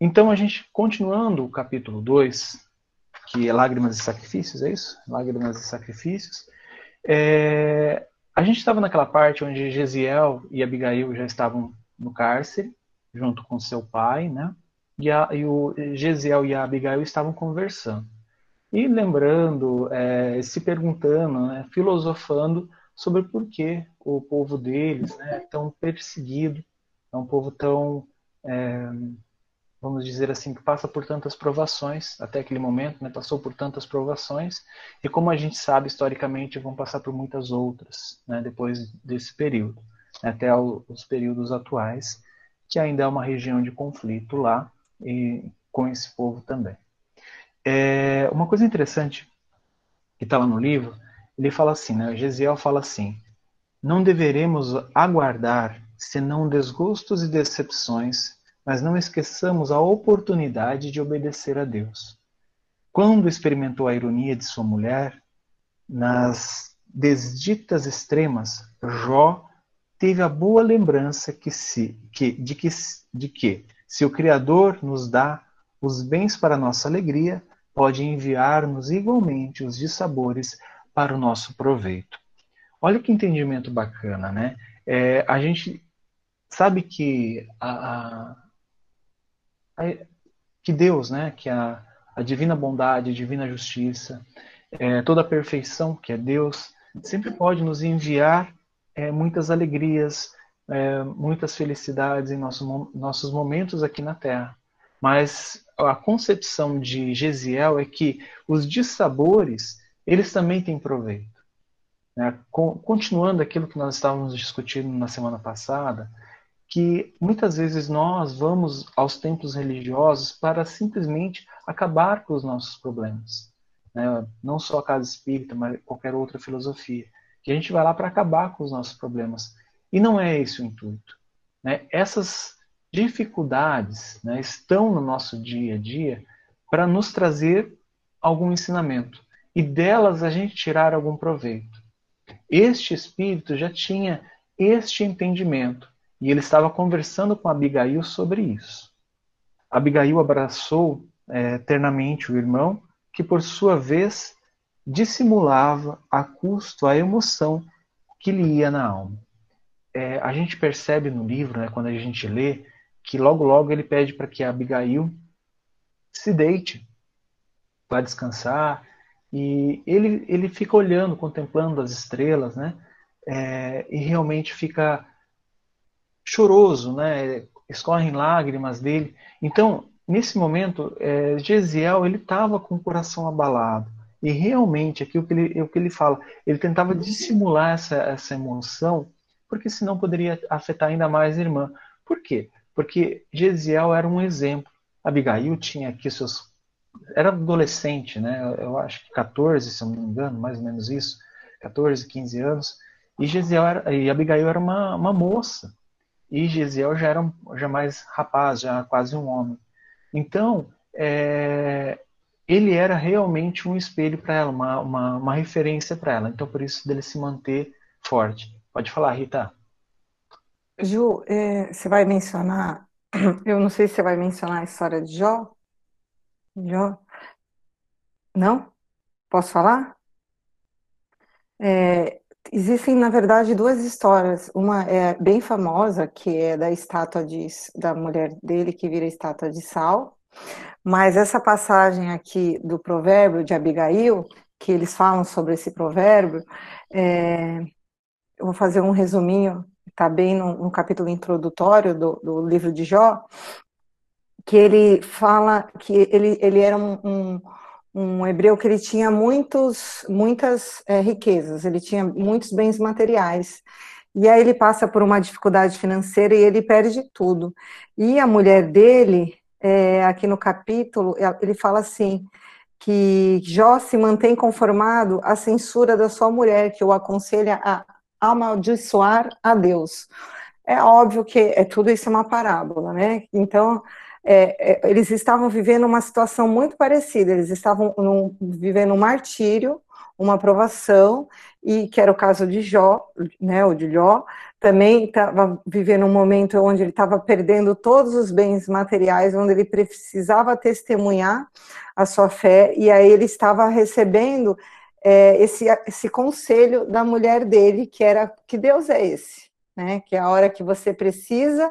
então, a gente, continuando o capítulo 2, que é Lágrimas e Sacrifícios, é isso? Lágrimas e Sacrifícios. É, a gente estava naquela parte onde Gesiel e Abigail já estavam no cárcere, junto com seu pai, né? E, a, e o Gesiel e a Abigail estavam conversando. E lembrando, é, se perguntando, né, filosofando sobre por que o povo deles né, é tão perseguido, é um povo tão, é, vamos dizer assim, que passa por tantas provações, até aquele momento, né, passou por tantas provações, e como a gente sabe, historicamente, vão passar por muitas outras, né, depois desse período, até os períodos atuais, que ainda é uma região de conflito lá, e com esse povo também. É, uma coisa interessante que está lá no livro, ele fala assim, né? Gesiel fala assim: não deveremos aguardar senão desgostos e decepções, mas não esqueçamos a oportunidade de obedecer a Deus. Quando experimentou a ironia de sua mulher, nas desditas extremas, Jó teve a boa lembrança que se, que, de, que, de que, se o Criador nos dá os bens para nossa alegria, pode enviar-nos igualmente os dissabores para o nosso proveito. Olha que entendimento bacana, né? É, a gente sabe que a, a, que Deus, né, que a, a divina bondade, a divina justiça, é, toda a perfeição que é Deus, sempre pode nos enviar é, muitas alegrias, é, muitas felicidades em nosso, nossos momentos aqui na Terra. Mas a concepção de Gesiel é que os dissabores, eles também têm proveito. Né? Continuando aquilo que nós estávamos discutindo na semana passada, que muitas vezes nós vamos aos templos religiosos para simplesmente acabar com os nossos problemas. Né? Não só a casa espírita, mas qualquer outra filosofia. Que a gente vai lá para acabar com os nossos problemas. E não é esse o intuito. Né? Essas dificuldades né, estão no nosso dia a dia para nos trazer algum ensinamento e delas a gente tirar algum proveito. Este espírito já tinha este entendimento e ele estava conversando com Abigail sobre isso. Abigail abraçou é, eternamente o irmão, que por sua vez dissimulava a custo a emoção que lhe ia na alma. É, a gente percebe no livro, né, quando a gente lê, que logo logo ele pede para que Abigail se deite, vá descansar, e ele, ele fica olhando, contemplando as estrelas, né? É, e realmente fica choroso, né? Escorrem lágrimas dele. Então, nesse momento, é, Gesiel ele estava com o coração abalado. E realmente, aqui o que ele, o que ele fala, ele tentava dissimular essa, essa emoção, porque senão poderia afetar ainda mais a irmã. Por quê? porque Gesiel era um exemplo. Abigail tinha aqui seus. Era adolescente, né? Eu acho que 14, se eu não me engano, mais ou menos isso. 14, 15 anos. E, Gesiel era, e Abigail era uma, uma moça. E Gesiel já era já mais rapaz, já quase um homem. Então, é, ele era realmente um espelho para ela, uma, uma, uma referência para ela. Então, por isso dele se manter forte. Pode falar, Rita. Ju, é, você vai mencionar, eu não sei se você vai mencionar a história de Jó. Jó? Não? Posso falar? É, existem, na verdade, duas histórias. Uma é bem famosa, que é da estátua de, da mulher dele, que vira estátua de sal. Mas essa passagem aqui do provérbio de Abigail, que eles falam sobre esse provérbio, é, eu vou fazer um resuminho está bem no, no, capítulo introdutório do, do, livro de Jó, que ele fala que ele, ele era um, um, um hebreu que ele tinha muitos, muitas é, riquezas, ele tinha muitos bens materiais. E aí ele passa por uma dificuldade financeira e ele perde tudo. E a mulher dele, é, aqui no capítulo, ele fala assim, que Jó se mantém conformado à censura da sua mulher, que o aconselha a amaldiçoar a Deus. É óbvio que é, tudo isso é uma parábola, né? Então, é, é, eles estavam vivendo uma situação muito parecida, eles estavam num, vivendo um martírio, uma provação, e que era o caso de Jó, né, o de Jó, também estava vivendo um momento onde ele estava perdendo todos os bens materiais, onde ele precisava testemunhar a sua fé, e aí ele estava recebendo é, esse, esse conselho da mulher dele, que era que Deus é esse, né? Que a hora que você precisa,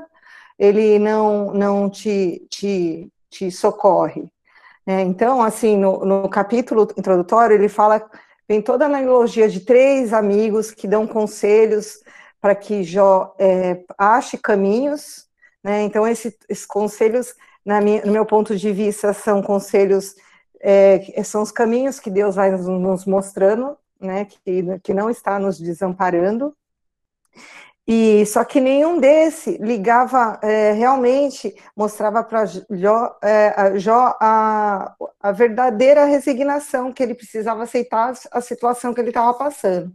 ele não, não te, te, te socorre. É, então, assim, no, no capítulo introdutório, ele fala, tem toda a analogia de três amigos que dão conselhos para que Jó é, ache caminhos, né? Então, esse, esses conselhos, minha, no meu ponto de vista, são conselhos, é, são os caminhos que Deus vai nos, nos mostrando, né? Que, que não está nos desamparando. E só que nenhum desse ligava é, realmente mostrava para Jó, é, Jó a, a, verdadeira resignação que ele precisava aceitar a situação que ele estava passando.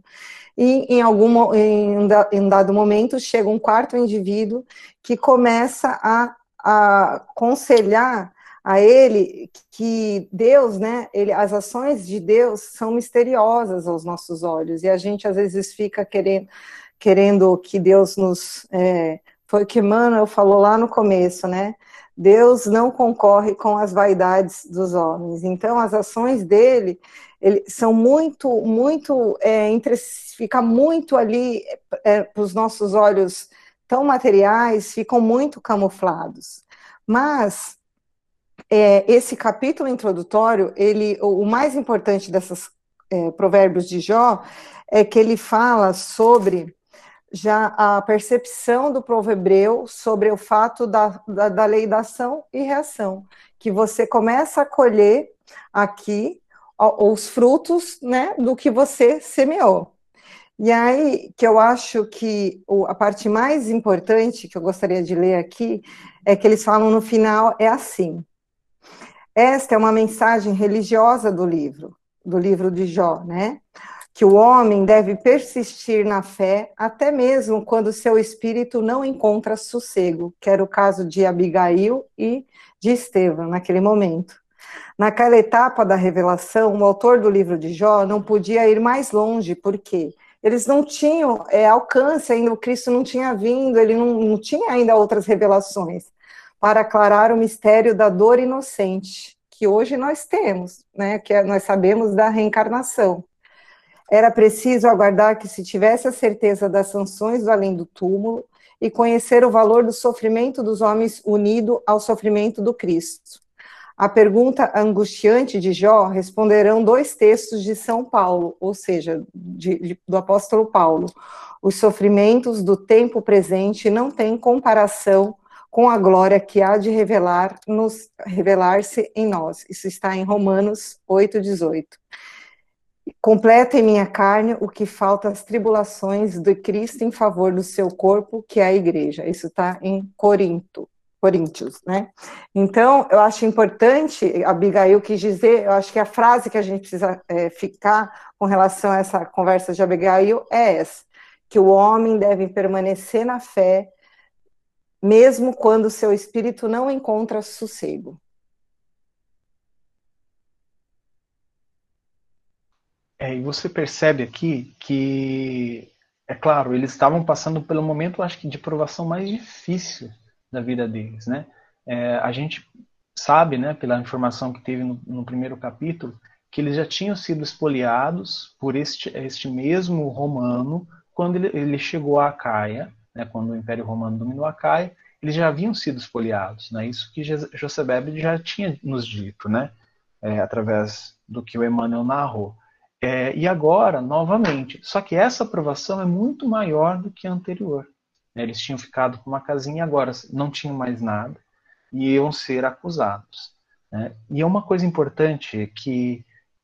E em algum em um dado momento chega um quarto indivíduo que começa a, a aconselhar a ele que Deus, né, ele, as ações de Deus são misteriosas aos nossos olhos e a gente às vezes fica querendo querendo que Deus nos. É, foi o que Manuel falou lá no começo, né? Deus não concorre com as vaidades dos homens. Então, as ações dele ele, são muito, muito, é, entre, fica muito ali é, para os nossos olhos tão materiais, ficam muito camuflados. Mas é, esse capítulo introdutório, ele, o mais importante desses é, provérbios de Jó é que ele fala sobre já a percepção do povo hebreu sobre o fato da, da, da lei da ação e reação, que você começa a colher aqui os frutos né, do que você semeou. E aí que eu acho que a parte mais importante que eu gostaria de ler aqui é que eles falam no final é assim. Esta é uma mensagem religiosa do livro, do livro de Jó, né? Que o homem deve persistir na fé até mesmo quando seu espírito não encontra sossego, que era o caso de Abigail e de Estevão naquele momento. Naquela etapa da revelação, o autor do livro de Jó não podia ir mais longe, porque eles não tinham é, alcance ainda, o Cristo não tinha vindo, ele não, não tinha ainda outras revelações para aclarar o mistério da dor inocente, que hoje nós temos, né, que é, nós sabemos da reencarnação. Era preciso aguardar que se tivesse a certeza das sanções do além do túmulo e conhecer o valor do sofrimento dos homens unido ao sofrimento do Cristo. A pergunta angustiante de Jó responderão dois textos de São Paulo, ou seja, de, de, do apóstolo Paulo. Os sofrimentos do tempo presente não têm comparação com a glória que há de revelar revelar-se em nós. Isso está em Romanos 8:18. Completa em minha carne o que falta as tribulações de Cristo em favor do seu corpo, que é a igreja. Isso está em Corinto, Coríntios, né? Então, eu acho importante, Abigail quis dizer, eu acho que a frase que a gente precisa é, ficar com relação a essa conversa de Abigail é essa, que o homem deve permanecer na fé, mesmo quando seu espírito não encontra sossego. É, e você percebe aqui que, é claro, eles estavam passando pelo momento, acho que, de provação mais difícil da vida deles, né? É, a gente sabe, né, pela informação que teve no, no, primeiro capítulo, que eles já tinham sido espoliados por este, este mesmo romano quando ele, ele chegou a Caia, né, quando o Império Romano dominou a Caia, eles já haviam sido espoliados, né? Isso que Josebebe já tinha nos dito, né? É, através do que o Emmanuel narrou. É, e agora, novamente, só que essa aprovação é muito maior do que a anterior. Né? Eles tinham ficado com uma casinha e agora não tinham mais nada e iam ser acusados. Né? E é uma coisa importante que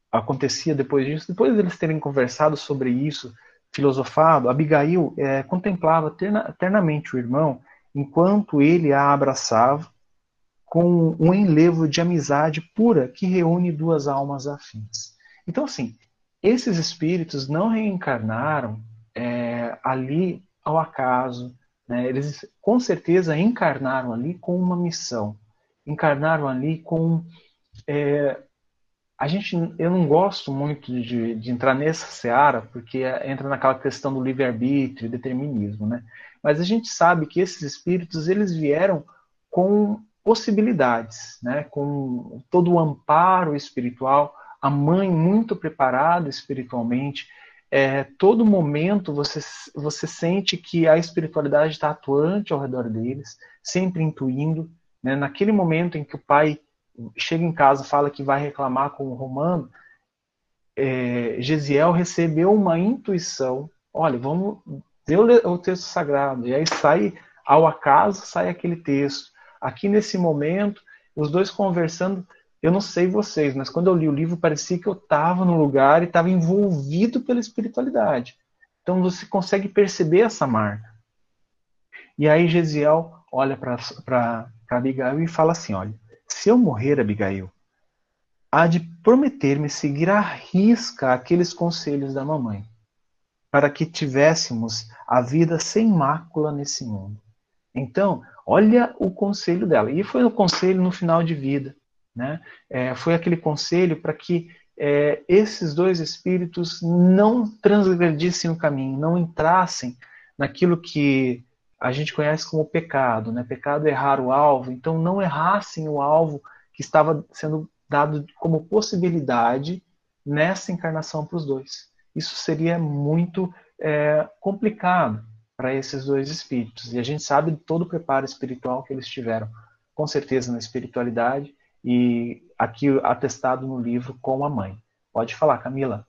acontecia depois disso, depois deles terem conversado sobre isso, filosofado, Abigail é, contemplava terna, eternamente o irmão enquanto ele a abraçava com um enlevo de amizade pura que reúne duas almas afins. Então, assim, esses espíritos não reencarnaram é, ali ao acaso, né? eles com certeza encarnaram ali com uma missão, encarnaram ali com é, a gente, eu não gosto muito de, de entrar nessa seara, porque entra naquela questão do livre-arbítrio, determinismo, né? Mas a gente sabe que esses espíritos, eles vieram com possibilidades, né? Com todo o amparo espiritual, a mãe muito preparada espiritualmente, é, todo momento você, você sente que a espiritualidade está atuante ao redor deles, sempre intuindo. Né? Naquele momento em que o pai chega em casa fala que vai reclamar com o Romano, é, Gesiel recebeu uma intuição, olha, vamos ver o, o texto sagrado, e aí sai, ao acaso, sai aquele texto. Aqui nesse momento, os dois conversando, eu não sei vocês, mas quando eu li o livro parecia que eu estava no lugar e estava envolvido pela espiritualidade. Então você consegue perceber essa marca. E aí Gesiel olha para Abigail e fala assim, olha, se eu morrer, Abigail, há de prometer-me seguir à risca aqueles conselhos da mamãe, para que tivéssemos a vida sem mácula nesse mundo. Então, olha o conselho dela. E foi o conselho no final de vida. Né? É, foi aquele conselho para que é, esses dois espíritos não transgredissem o caminho, não entrassem naquilo que a gente conhece como pecado, né? Pecado é errar o alvo, então não errassem o alvo que estava sendo dado como possibilidade nessa encarnação para os dois. Isso seria muito é, complicado para esses dois espíritos. E a gente sabe de todo o preparo espiritual que eles tiveram, com certeza na espiritualidade, e aqui atestado no livro com a mãe. Pode falar, Camila.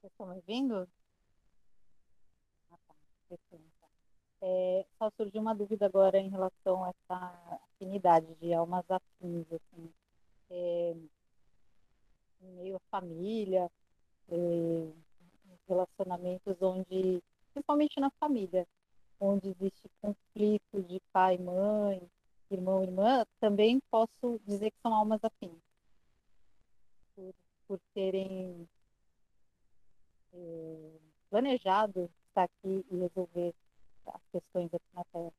Vocês estão me ouvindo? Ah, tá. É, só surgiu uma dúvida agora em relação a essa afinidade de almas afins, assim, é, meio à família, é, relacionamentos onde, principalmente na família, onde existe conflito de pai, mãe, irmão, irmã, também posso dizer que são almas afins. Por, por terem é, planejado estar aqui e resolver as questões aqui na Terra.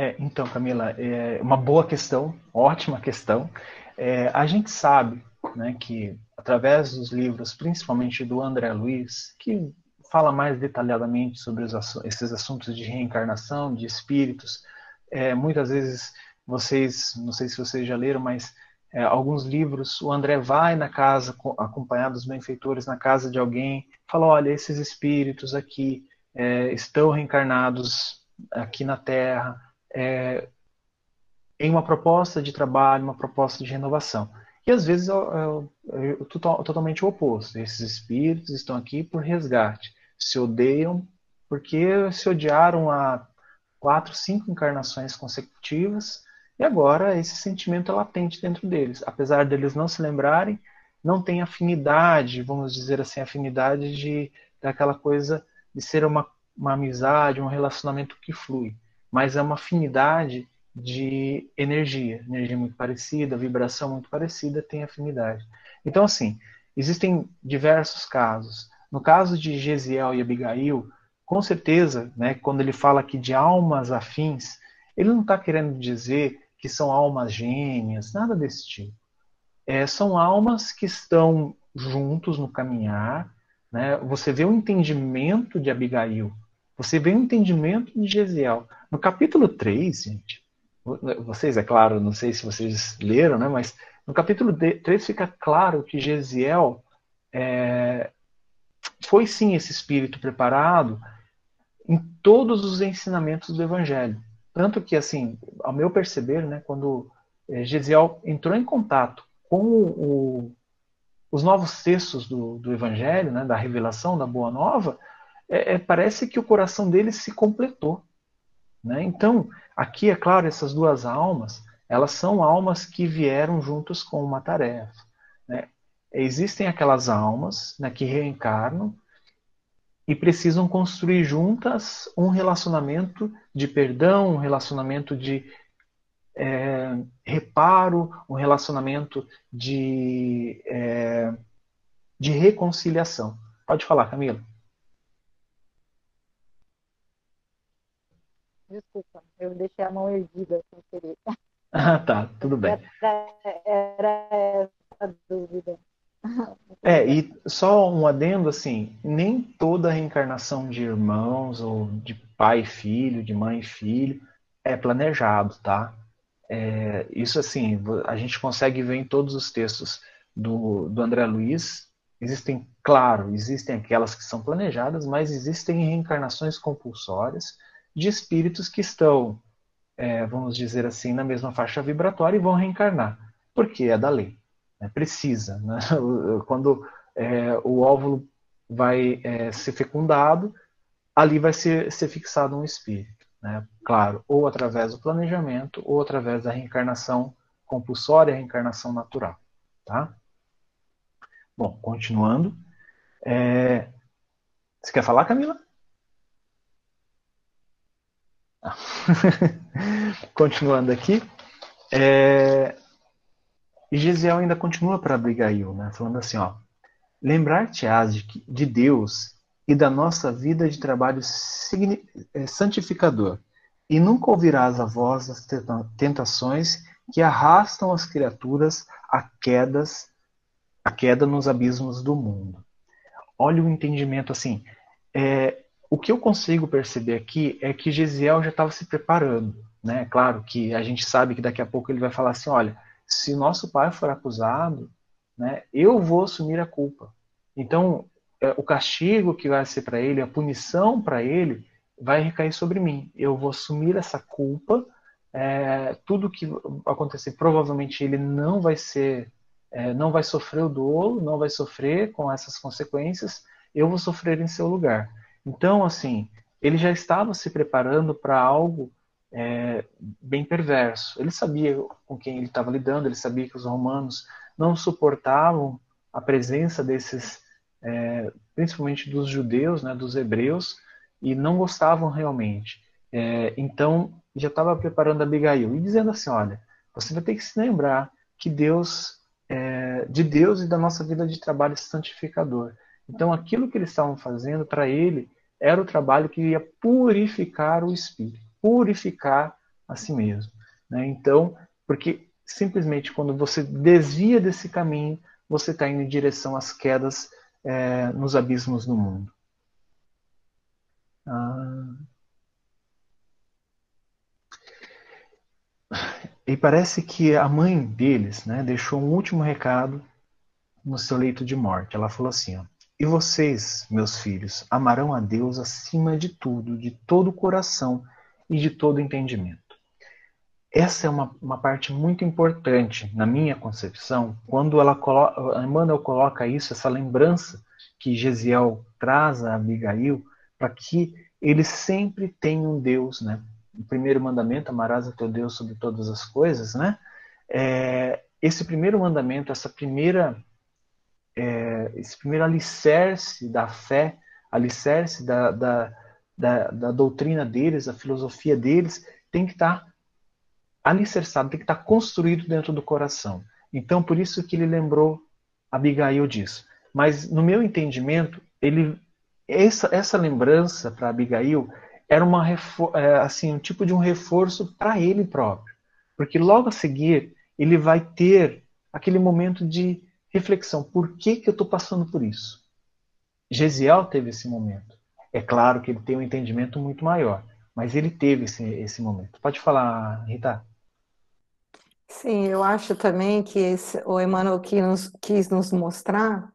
É, então, Camila, é uma boa questão, ótima questão. É, a gente sabe né, que, através dos livros, principalmente do André Luiz, que fala mais detalhadamente sobre esses assuntos de reencarnação, de espíritos, é, muitas vezes vocês, não sei se vocês já leram, mas é, alguns livros, o André vai na casa, acompanhado dos benfeitores, na casa de alguém, fala: olha, esses espíritos aqui é, estão reencarnados aqui na Terra, é, em uma proposta de trabalho, uma proposta de renovação. E às vezes é, é, é totalmente o oposto. Esses espíritos estão aqui por resgate, se odeiam porque se odiaram há quatro, cinco encarnações consecutivas e agora esse sentimento é latente dentro deles. Apesar deles não se lembrarem, não tem afinidade, vamos dizer assim, afinidade de daquela coisa de ser uma, uma amizade, um relacionamento que flui. Mas é uma afinidade de energia, energia muito parecida, vibração muito parecida, tem afinidade. Então, assim, existem diversos casos. No caso de Gesiel e Abigail, com certeza, né, quando ele fala aqui de almas afins, ele não está querendo dizer que são almas gêmeas, nada desse tipo. É, são almas que estão juntos no caminhar. Né? Você vê o entendimento de Abigail, você vê o entendimento de Gesiel. No capítulo 3, gente, vocês, é claro, não sei se vocês leram, né? mas no capítulo 3 fica claro que Gesiel é, foi sim esse espírito preparado em todos os ensinamentos do Evangelho. Tanto que, assim, ao meu perceber, né, quando é, Gesiel entrou em contato com o, os novos textos do, do Evangelho, né, da revelação da Boa Nova, é, é, parece que o coração dele se completou. Né? Então, aqui, é claro, essas duas almas, elas são almas que vieram juntos com uma tarefa. Né? Existem aquelas almas né, que reencarnam e precisam construir juntas um relacionamento de perdão, um relacionamento de é, reparo, um relacionamento de, é, de reconciliação. Pode falar, Camila. Desculpa, eu deixei a mão erguida sem querer. Ah, tá, tudo bem. Era, era essa dúvida. É, e só um adendo assim, nem toda reencarnação de irmãos ou de pai e filho, de mãe e filho é planejado, tá? É, isso assim, a gente consegue ver em todos os textos do, do André Luiz. Existem, claro, existem aquelas que são planejadas, mas existem reencarnações compulsórias de espíritos que estão, é, vamos dizer assim, na mesma faixa vibratória e vão reencarnar, porque é da lei né, precisa. Né? Quando é, o óvulo vai é, ser fecundado, ali vai ser, ser fixado um espírito. Né? Claro, ou através do planejamento, ou através da reencarnação compulsória, reencarnação natural. Tá? Bom, continuando. É... Você quer falar, Camila? Ah. Continuando aqui. É... E Gesiel ainda continua para Abigail, né, falando assim, ó, lembrar-te-ás de, de Deus e da nossa vida de trabalho eh, santificador, e nunca ouvirás a voz das tentações que arrastam as criaturas a quedas, a queda nos abismos do mundo. Olha o entendimento assim. É, o que eu consigo perceber aqui é que Gesiel já estava se preparando, né? Claro que a gente sabe que daqui a pouco ele vai falar assim, olha, se nosso pai for acusado, né, eu vou assumir a culpa. Então, é, o castigo que vai ser para ele, a punição para ele, vai recair sobre mim. Eu vou assumir essa culpa. É, tudo que acontecer, provavelmente ele não vai ser, é, não vai sofrer o dolo, não vai sofrer com essas consequências. Eu vou sofrer em seu lugar. Então, assim, ele já estava se preparando para algo é, bem perverso. Ele sabia com quem ele estava lidando, ele sabia que os romanos não suportavam a presença desses, é, principalmente dos judeus, né, dos hebreus, e não gostavam realmente. É, então, já estava preparando Abigail e dizendo assim: olha, você vai ter que se lembrar que Deus, é, de Deus e da nossa vida de trabalho santificador. Então, aquilo que eles estavam fazendo para ele era o trabalho que ia purificar o espírito purificar a si mesmo. Né? Então, porque simplesmente quando você desvia desse caminho, você está indo em direção às quedas é, nos abismos do mundo. Ah. E parece que a mãe deles né, deixou um último recado no seu leito de morte. Ela falou assim: ó, E vocês, meus filhos, amarão a Deus acima de tudo, de todo o coração e de todo entendimento. Essa é uma, uma parte muito importante na minha concepção, quando ela coloca, Emmanuel coloca isso, essa lembrança que Gesiel traz a Abigail, para que eles sempre tenham um Deus, né? O primeiro mandamento, amarás a teu Deus sobre todas as coisas, né? É, esse primeiro mandamento, essa primeira, é, esse primeiro alicerce da fé, alicerce da, da da, da doutrina deles, a filosofia deles, tem que estar tá alicerçado, tem que estar tá construído dentro do coração. Então, por isso que ele lembrou Abigail disso. Mas, no meu entendimento, ele essa, essa lembrança para Abigail era uma é, assim um tipo de um reforço para ele próprio, porque logo a seguir ele vai ter aquele momento de reflexão: por que que eu estou passando por isso? Gesiel teve esse momento. É claro que ele tem um entendimento muito maior, mas ele teve esse, esse momento. Pode falar, Rita. Sim, eu acho também que esse, o Emmanuel quis nos, quis nos mostrar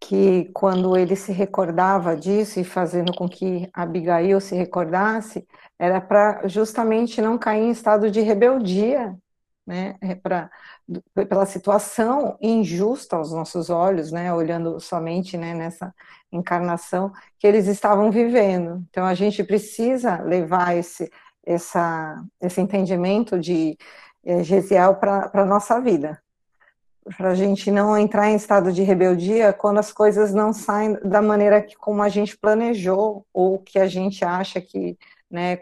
que quando ele se recordava disso e fazendo com que Abigail se recordasse, era para justamente não cair em estado de rebeldia, né? É pra, pela situação injusta aos nossos olhos, né? Olhando somente né, nessa encarnação que eles estavam vivendo. Então a gente precisa levar esse, essa, esse entendimento de é, Gesiel para a nossa vida. Para a gente não entrar em estado de rebeldia quando as coisas não saem da maneira que como a gente planejou ou que a gente acha que né,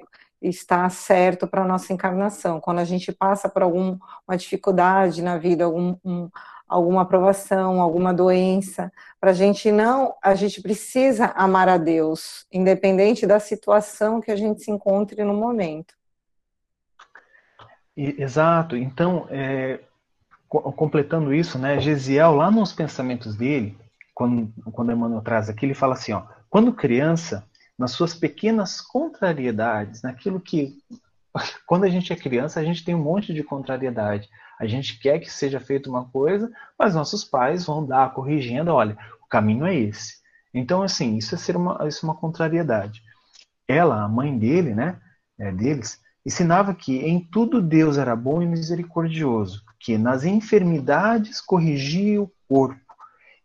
está certo para a nossa encarnação. Quando a gente passa por alguma dificuldade na vida, algum, um, alguma aprovação, alguma doença, para a gente não, a gente precisa amar a Deus, independente da situação que a gente se encontre no momento. Exato. Então, é, completando isso, né, Gesiel, lá nos pensamentos dele, quando, quando Emmanuel traz aqui, ele fala assim, ó, quando criança, nas suas pequenas contrariedades, naquilo que, quando a gente é criança, a gente tem um monte de contrariedade. A gente quer que seja feita uma coisa, mas nossos pais vão dar corrigindo, olha, o caminho é esse. Então, assim, isso é ser uma, isso é uma contrariedade. Ela, a mãe dele, né, é, deles, ensinava que em tudo Deus era bom e misericordioso, que nas enfermidades corrigia o corpo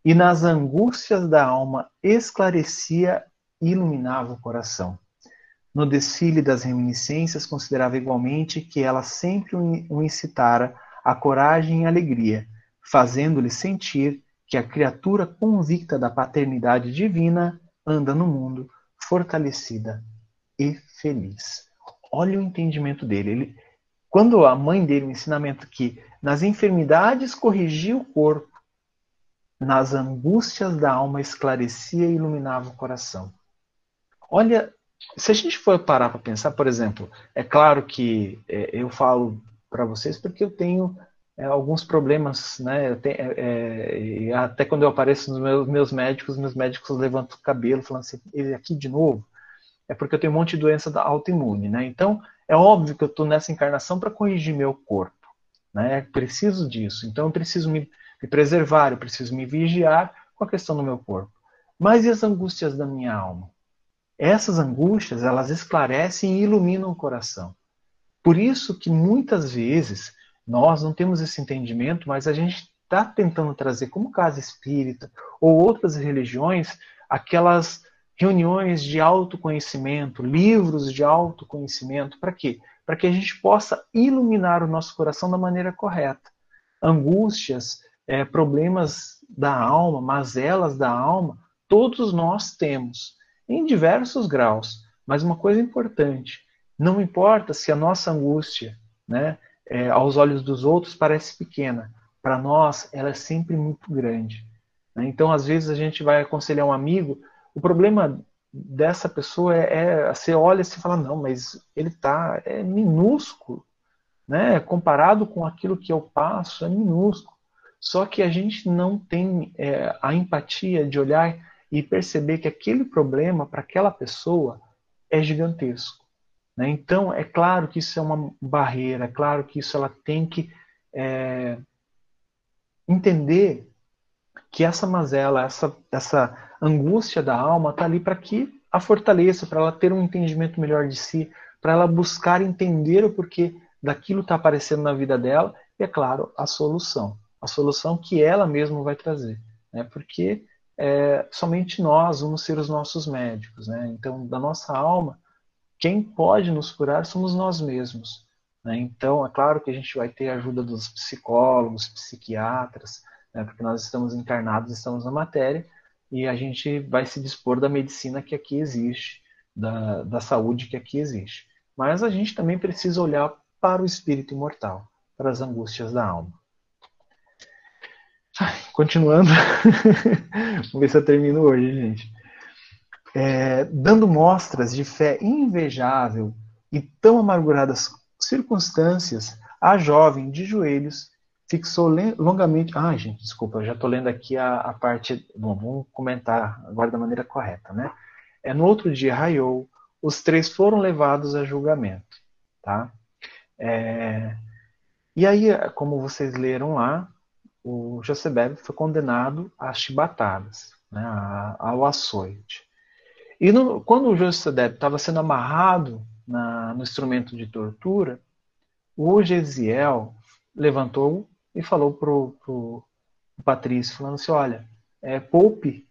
e nas angústias da alma esclarecia iluminava o coração. No desfile das reminiscências, considerava igualmente que ela sempre o incitara a coragem e alegria, fazendo-lhe sentir que a criatura convicta da paternidade divina anda no mundo fortalecida e feliz olha o entendimento dele. Ele, quando a mãe dele, o ensinamento que nas enfermidades corrigia o corpo, nas angústias da alma esclarecia e iluminava o coração. Olha, se a gente for parar para pensar, por exemplo, é claro que é, eu falo para vocês porque eu tenho é, alguns problemas, né? Tenho, é, é até quando eu apareço nos meus, meus médicos, meus médicos levantam o cabelo falando assim, ele aqui de novo é porque eu tenho um monte de doença autoimune, né? Então, é óbvio que eu estou nessa encarnação para corrigir meu corpo, né? É preciso disso. Então, eu preciso me, me preservar, eu preciso me vigiar com a questão do meu corpo. Mas e as angústias da minha alma? Essas angústias, elas esclarecem e iluminam o coração. Por isso que muitas vezes nós não temos esse entendimento, mas a gente está tentando trazer, como casa espírita ou outras religiões, aquelas reuniões de autoconhecimento, livros de autoconhecimento, para quê? Para que a gente possa iluminar o nosso coração da maneira correta. Angústias, é, problemas da alma, mazelas da alma, todos nós temos, em diversos graus. Mas uma coisa importante, não importa se a nossa angústia, né, é, aos olhos dos outros, parece pequena, para nós ela é sempre muito grande. Né? Então, às vezes, a gente vai aconselhar um amigo, o problema dessa pessoa é, é você olha e fala não, mas ele tá é minúsculo, né? Comparado com aquilo que eu passo é minúsculo. Só que a gente não tem é, a empatia de olhar e perceber que aquele problema para aquela pessoa é gigantesco. Né? Então é claro que isso é uma barreira, é claro que isso ela tem que é, entender que essa mazela, essa, essa angústia da alma está ali para que a fortaleça, para ela ter um entendimento melhor de si, para ela buscar entender o porquê daquilo está aparecendo na vida dela e, é claro, a solução. A solução que ela mesma vai trazer. Né? Porque é, somente nós vamos ser os nossos médicos. Né? Então, da nossa alma, quem pode nos curar somos nós mesmos. Né? Então, é claro que a gente vai ter a ajuda dos psicólogos, psiquiatras, né? porque nós estamos encarnados, estamos na matéria, e a gente vai se dispor da medicina que aqui existe, da, da saúde que aqui existe. Mas a gente também precisa olhar para o espírito imortal, para as angústias da alma. Continuando, vamos ver se eu termino hoje, gente. É, dando mostras de fé invejável e tão amarguradas circunstâncias, a jovem de joelhos fixou longamente. Ah, gente, desculpa, eu já estou lendo aqui a, a, parte. Bom, vamos comentar agora da maneira correta, né? É no outro dia raiou, os três foram levados a julgamento, tá? É, e aí, como vocês leram lá, o Josebeb foi condenado às chibatadas, né, ao açoite. E no, quando o Josebeb estava sendo amarrado na, no instrumento de tortura, o Gesiel levantou e falou pro, pro Patrício, falando assim, olha, é, poupe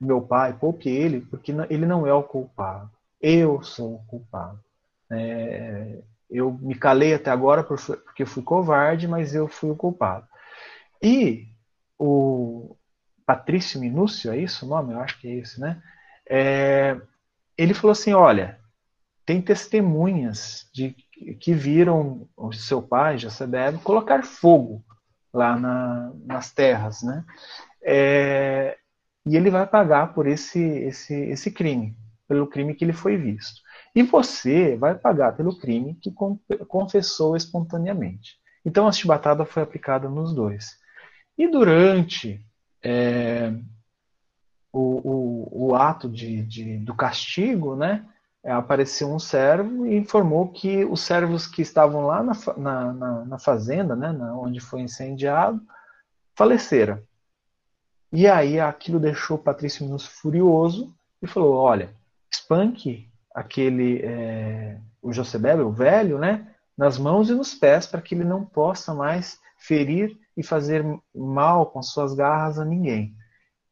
meu pai, poupe ele, porque ele não é o culpado. Eu sou o culpado. É, eu me calei até agora porque fui covarde, mas eu fui o culpado. E o Patrício Minúcio, é isso o nome? Eu acho que é esse, né? É, ele falou assim: olha, tem testemunhas de que viram o seu pai, Jacebebe, colocar fogo lá na, nas terras, né? É, e ele vai pagar por esse, esse, esse crime, pelo crime que ele foi visto. E você vai pagar pelo crime que confessou espontaneamente. Então a chibatada foi aplicada nos dois. E durante é, o, o, o, ato de, de, do castigo, né, apareceu um servo e informou que os servos que estavam lá na, na, na, na fazenda, né, onde foi incendiado, faleceram. E aí aquilo deixou Patrício Minuto furioso e falou: olha, espanque aquele é, o Josebebe, o velho, né, nas mãos e nos pés para que ele não possa mais ferir e fazer mal com suas garras a ninguém.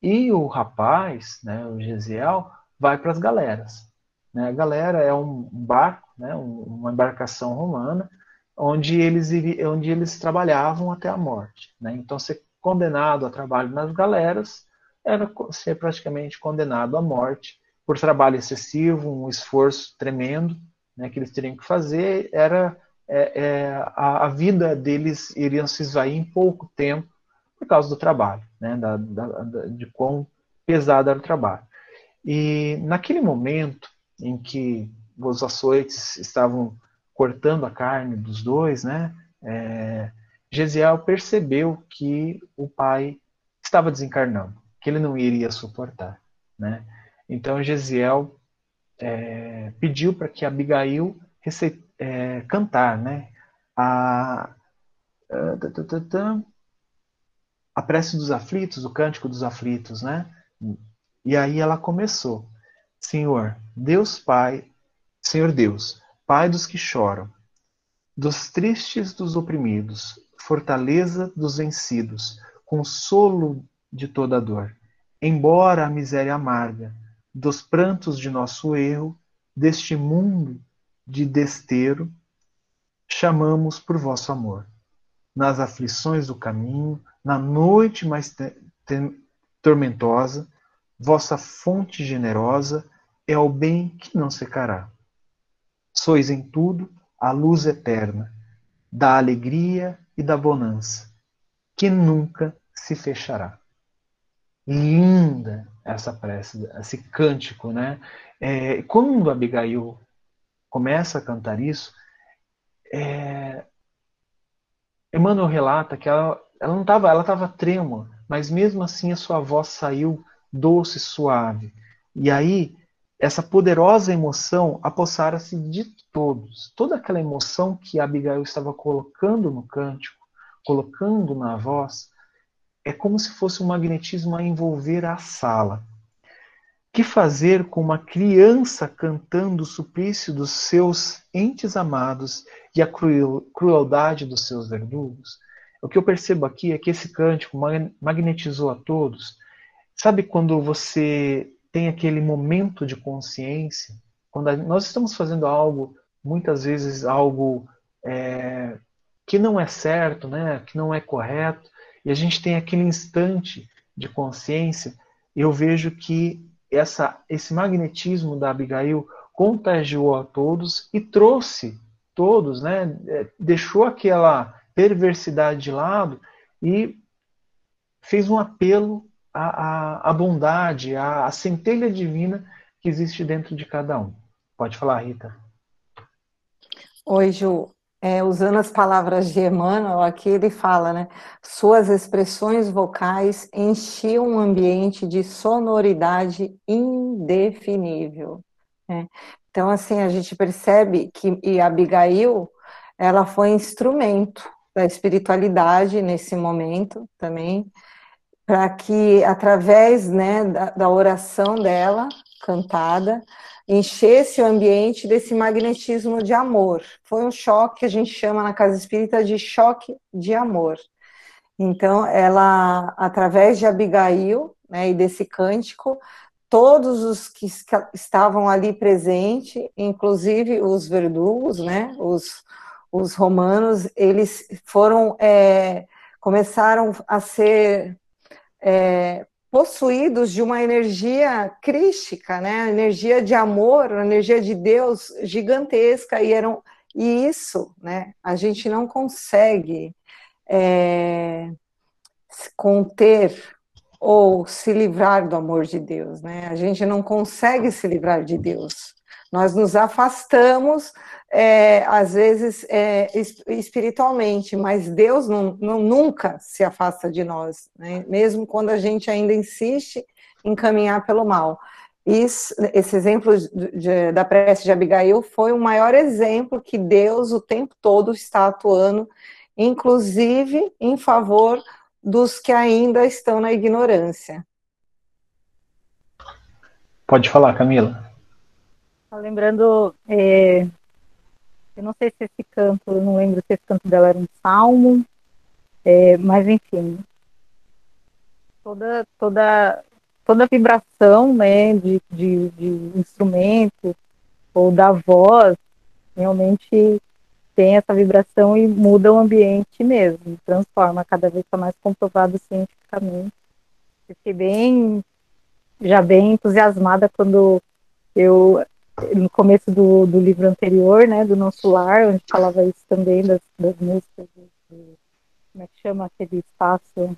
E o rapaz, né, o Gesiel, vai para as galeras. Né? A galera é um barco, né, uma embarcação romana, onde eles, onde eles trabalhavam até a morte. Né? Então, ser condenado a trabalho nas galeras era ser praticamente condenado à morte por trabalho excessivo, um esforço tremendo né, que eles teriam que fazer. Era é, é, a, a, vida deles iria se esvair em pouco tempo por causa do trabalho, né, da, da, da, de quão pesado era o trabalho. E naquele momento em que os açoites estavam cortando a carne dos dois, né, é, Gesiel percebeu que o pai estava desencarnando, que ele não iria suportar, né? Então Gesiel é, pediu para que Abigail é, cantar, né? A, a prece dos aflitos, o cântico dos aflitos, né? E aí ela começou. Senhor, Deus Pai, Senhor Deus, Pai dos que choram, dos tristes dos oprimidos, fortaleza dos vencidos, consolo de toda dor. Embora a miséria amarga, dos prantos de nosso erro, deste mundo de desteiro, chamamos por vosso amor. Nas aflições do caminho, na noite mais tormentosa, vossa fonte generosa é o bem que não secará. Sois em tudo a luz eterna, da alegria e da bonança, que nunca se fechará. Linda essa prece, esse cântico, né? É, quando Abigail começa a cantar isso, é, Emmanuel relata que ela, ela não estava, ela estava trêmula, mas mesmo assim a sua voz saiu doce, suave. E aí essa poderosa emoção apossara-se de todos. Toda aquela emoção que Abigail estava colocando no cântico, colocando na voz, é como se fosse um magnetismo a envolver a sala. Que fazer com uma criança cantando o suplício dos seus entes amados e a crueldade dos seus verdugos? O que eu percebo aqui é que esse cântico magnetizou a todos. Sabe quando você tem aquele momento de consciência, quando nós estamos fazendo algo, muitas vezes algo é, que não é certo, né, que não é correto, e a gente tem aquele instante de consciência, eu vejo que essa, esse magnetismo da Abigail contagiou a todos e trouxe todos, né, é, deixou aquela perversidade de lado e fez um apelo à, à, à bondade, à, à centelha divina que existe dentro de cada um. Pode falar, Rita. Oi, Ju. É, usando as palavras de Emmanuel, aqui ele fala, né? Suas expressões vocais enchiam um ambiente de sonoridade indefinível. Né? Então, assim, a gente percebe que e Abigail, ela foi instrumento da espiritualidade nesse momento também, para que através né, da, da oração dela, cantada, enchesse o ambiente desse magnetismo de amor. Foi um choque que a gente chama na casa espírita de choque de amor. Então, ela, através de Abigail né, e desse cântico, todos os que estavam ali presentes, inclusive os verdugos, né, os, os romanos, eles foram, é, começaram a ser é, possuídos de uma energia crística, né? energia de amor, energia de Deus gigantesca, e eram e isso, né? A gente não consegue é, conter ou se livrar do amor de Deus, né? A gente não consegue se livrar de Deus, Nós nos afastamos, é, às vezes, é, espiritualmente, mas Deus não, não, nunca se afasta de nós, né? mesmo quando a gente ainda insiste em caminhar pelo mal. Isso, esse exemplo de, da prece de Abigail foi o maior exemplo que Deus o tempo todo está atuando, inclusive em favor dos que ainda estão na ignorância. Pode falar, Camila. Lembrando, é, eu não sei se esse canto, eu não lembro se esse canto dela era um salmo, é, mas enfim, toda toda toda a vibração, né, de, de, de instrumento ou da voz, realmente tem essa vibração e muda o ambiente mesmo, transforma, cada vez está mais comprovado cientificamente. Eu fiquei bem, já bem entusiasmada quando eu, no começo do, do livro anterior, né, do Nosso Lar, onde falava isso também das, das músicas, do, como é que chama aquele espaço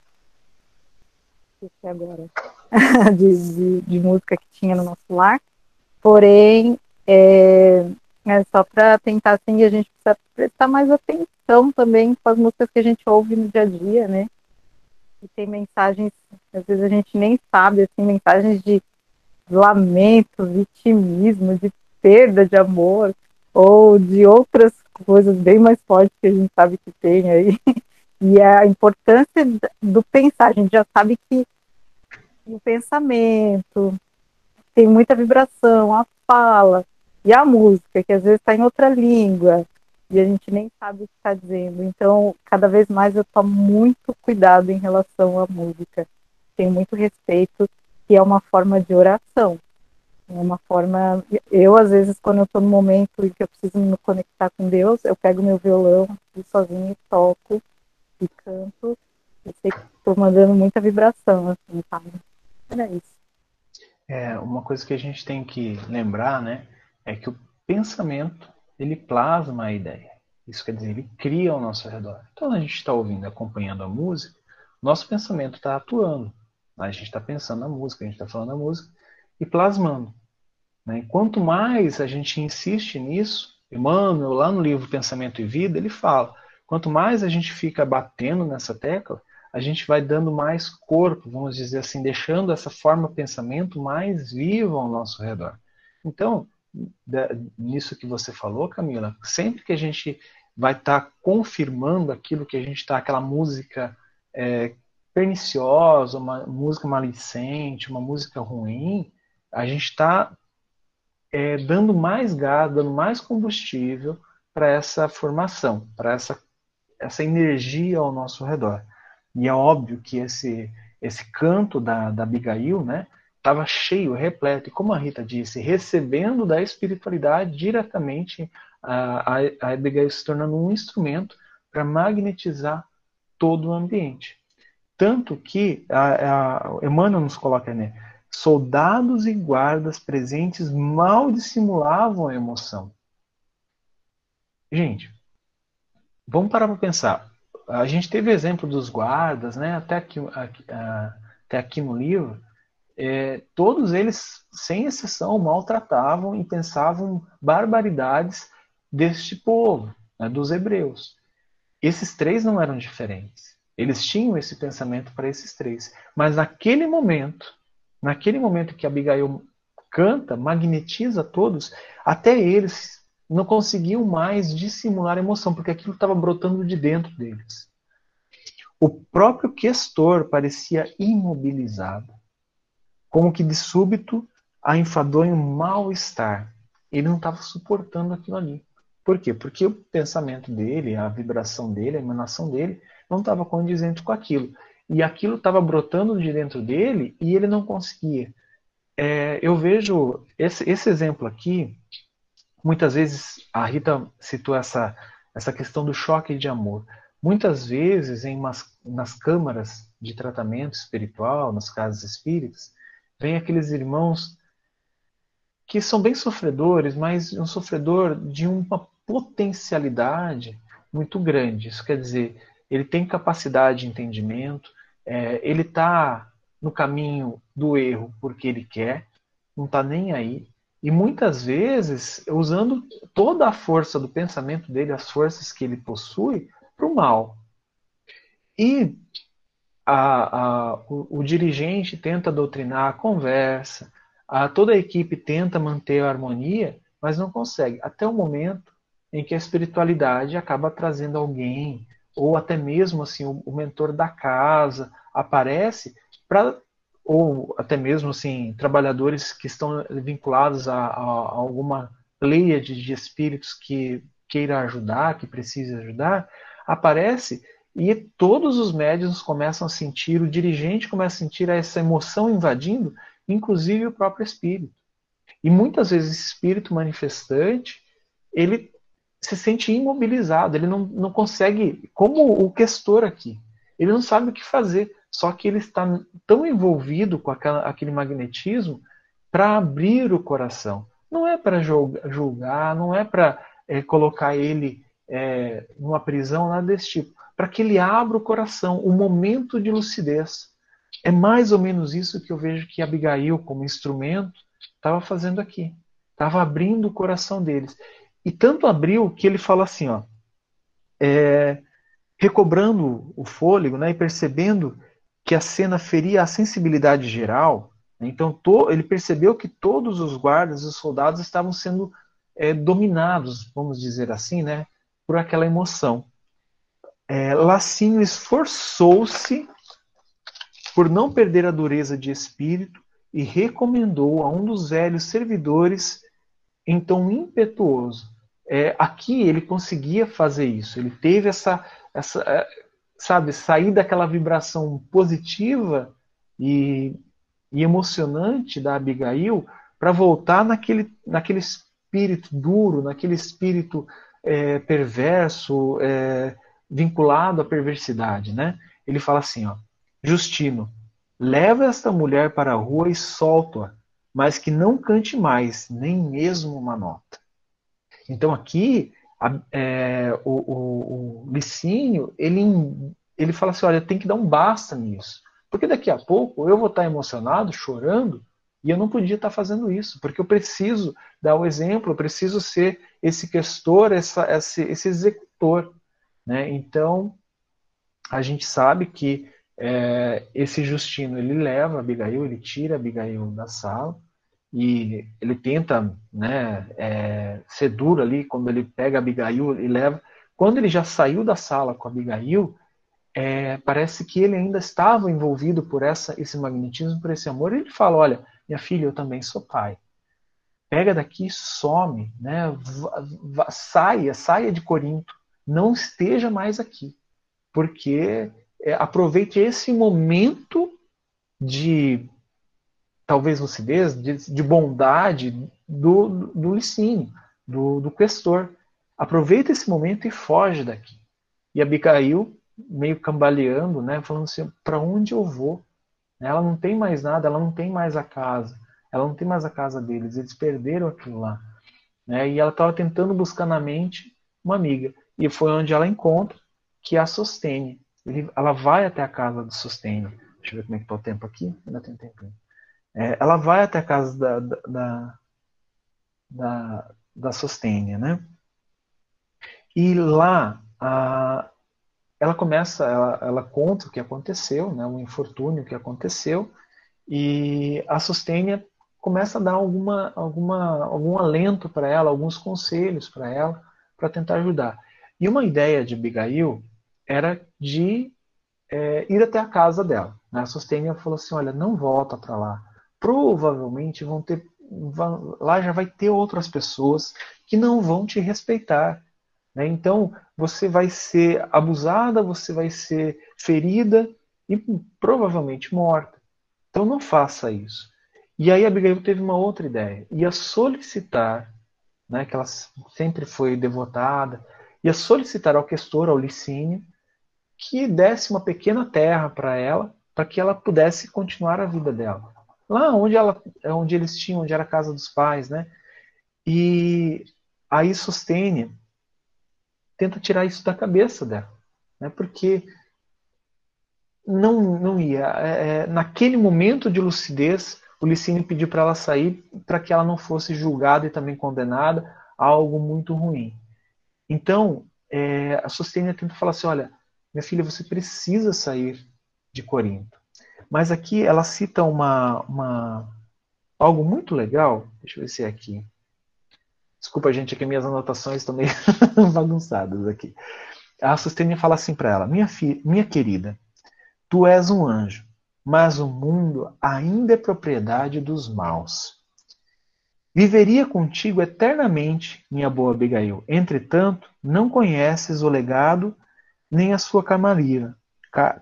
esqueci agora, de, de, de, música que tinha no nosso lar. Porém, é, é só para tentar, assim, a gente precisa prestar mais atenção também com as músicas que a gente ouve no dia a dia, né? E tem mensagens, às vezes a gente nem sabe, assim, mensagens de lamento, vitimismo, de perda de amor, ou de outras coisas bem mais fortes que a gente sabe que tem aí. E a importância do pensar, a gente já sabe que o pensamento tem muita vibração, a fala e a música, que às vezes está em outra língua e a gente nem sabe o que está dizendo. Então, cada vez mais eu tomo muito cuidado em relação à música. Tenho muito respeito, que é uma forma de oração. É uma forma. Eu, às vezes, quando eu estou no momento em que eu preciso me conectar com Deus, eu pego meu violão e sozinho toco e canto. Sei que estou mandando muita vibração, assim, sabe? Era isso. É, uma coisa que a gente tem que lembrar, né, é que o pensamento, ele plasma a ideia. Isso quer dizer, ele cria ao nosso redor. Então, a gente está ouvindo, acompanhando a música, nosso pensamento está atuando. A gente está pensando na música, a gente está falando a música e plasmando. Né? Quanto mais a gente insiste nisso, Emmanuel, lá no livro Pensamento e Vida, ele fala: Quanto mais a gente fica batendo nessa tecla, a gente vai dando mais corpo, vamos dizer assim, deixando essa forma pensamento mais viva ao nosso redor. Então, nisso que você falou, Camila, sempre que a gente vai estar tá confirmando aquilo que a gente está, aquela música é, perniciosa, uma música malicente, uma música ruim, a gente está é, dando mais gás, dando mais combustível para essa formação, para essa essa energia ao nosso redor. E é óbvio que esse, esse canto da, da Abigail, né, estava cheio, repleto, e como a Rita disse, recebendo da espiritualidade diretamente a, a, a Abigail se tornando um instrumento para magnetizar todo o ambiente. Tanto que a, a Emmanuel nos coloca, né, soldados e guardas presentes mal dissimulavam a emoção. Gente, vamos parar para pensar. A gente teve exemplo dos guardas, né? Até aqui, até aqui no livro, é, todos eles, sem exceção, maltratavam e pensavam barbaridades deste povo, né, dos hebreus. Esses três não eram diferentes. Eles tinham esse pensamento para esses três. Mas naquele momento, naquele momento que Abigail canta, magnetiza todos, até eles não conseguiam mais dissimular emoção, porque aquilo estava brotando de dentro deles. O próprio questor parecia imobilizado, como que de súbito a um mal-estar. Ele não estava suportando aquilo ali. Por quê? Porque o pensamento dele, a vibração dele, a emanação dele, não estava condizente com aquilo. E aquilo estava brotando de dentro dele e ele não conseguia. É, eu vejo esse, esse exemplo aqui Muitas vezes, a Rita citou essa, essa questão do choque de amor. Muitas vezes, em umas, nas câmaras de tratamento espiritual, nas casas espíritas, vem aqueles irmãos que são bem sofredores, mas um sofredor de uma potencialidade muito grande. Isso quer dizer, ele tem capacidade de entendimento, é, ele está no caminho do erro porque ele quer, não está nem aí, E muitas vezes usando toda a força do pensamento dele, as forças que ele possui, para o mal. E a, a, o, o, dirigente tenta doutrinar a conversa, a, toda a equipe tenta manter a harmonia, mas não consegue. Até o momento em que a espiritualidade acaba trazendo alguém, ou até mesmo assim o, o mentor da casa aparece para ou até mesmo assim trabalhadores que estão vinculados a, a, a alguma leia de, de espíritos que queira ajudar, que precise ajudar, aparece e todos os médios começam a sentir, o dirigente começa a sentir essa emoção invadindo, inclusive o próprio espírito. E muitas vezes esse espírito manifestante, ele se sente imobilizado, ele não, não consegue, como o questor aqui, ele não sabe o que fazer. Só que ele está tão envolvido com aquela, aquele magnetismo para abrir o coração. Não é para julgar, não é para é, colocar ele é, numa prisão, nada desse tipo. Para que ele abra o coração, o momento de lucidez. É mais ou menos isso que eu vejo que Abigail, como instrumento, estava fazendo aqui. Estava abrindo o coração deles. E tanto abriu que ele fala assim, ó, é, recobrando o fôlego né, e percebendo que a cena feria a sensibilidade geral. Né? Então to, ele percebeu que todos os guardas, os soldados estavam sendo é, dominados, vamos dizer assim, né, por aquela emoção. É, Lacinho esforçou-se por não perder a dureza de espírito e recomendou a um dos velhos servidores, tom impetuoso. É, aqui ele conseguia fazer isso, ele teve essa, essa, é, sabe, sair daquela vibração positiva e, e emocionante da Abigail para voltar naquele, naquele espírito duro, naquele espírito é, perverso, é, vinculado à perversidade, né? Ele fala assim, ó, Justino, leva esta mulher para a rua e solta-a, mas que não cante mais, nem mesmo uma nota. Então aqui a, é, o, o, o, Licínio, ele, ele fala assim, olha, tem que dar um basta nisso. Porque daqui a pouco eu vou estar emocionado, chorando, e eu não podia estar fazendo isso, porque eu preciso dar o exemplo, eu preciso ser esse questor, essa, esse, esse executor. Né? Então, a gente sabe que é, esse Justino, ele leva Abigail, ele tira Abigail da sala, e ele tenta né, é, ser duro ali quando ele pega Abigail e leva. Quando ele já saiu da sala com Abigail, é, parece que ele ainda estava envolvido por essa, esse magnetismo, por esse amor. Ele fala: Olha, minha filha, eu também sou pai. Pega daqui, some, né? saia, saia de Corinto, não esteja mais aqui, porque é, aproveite esse momento de talvez lucidez, de, de bondade do, do licínio, do, do questor. Aproveita esse momento e foge daqui. E Abigail, meio cambaleando, né, falando assim, para onde eu vou? Ela não tem mais nada, ela não tem mais a casa, ela não tem mais a casa deles, eles perderam aquilo lá. Né, e ela estava tentando buscar na mente uma amiga. E foi onde ela encontra que a sustene. ela vai até a casa do sustene. Deixa eu ver como é que está o tempo aqui. Ainda tem tempo. É, ela vai até a casa da, da, da, da Sostênia, né? E lá a, ela começa, ela, ela, conta o que aconteceu, né, o infortúnio que aconteceu, e a Sostênia começa a dar alguma, alguma, algum alento para ela, alguns conselhos para ela, para tentar ajudar. E uma ideia de Abigail era de é, ir até a casa dela. Né? A Sostênia falou assim: olha, não volta para lá provavelmente vão ter lá já vai ter outras pessoas que não vão te respeitar. Né? Então você vai ser abusada, você vai ser ferida e provavelmente morta. Então não faça isso. E aí Abigail teve uma outra ideia, ia solicitar, né, que ela sempre foi devotada, ia solicitar ao questor, ao Licínio, que desse uma pequena terra para ela, para que ela pudesse continuar a vida dela lá onde, ela, onde eles tinham, onde era a casa dos pais, né? E aí Sostene tenta tirar isso da cabeça dela, né? Porque não, não ia. É, é, naquele momento de lucidez, o Licínio pediu para ela sair para que ela não fosse julgada e também condenada a algo muito ruim. Então, é, a Sostênia tenta falar assim: olha, minha filha, você precisa sair de Corinto. Mas aqui ela cita uma, uma algo muito legal. Deixa eu ver se é aqui. Desculpa, gente, é que minhas anotações estão meio bagunçadas aqui. A Sustênia fala assim para ela: minha, filha, minha querida, tu és um anjo, mas o mundo ainda é propriedade dos maus. Viveria contigo eternamente, minha boa Abigail. Entretanto, não conheces o legado nem a sua camarila.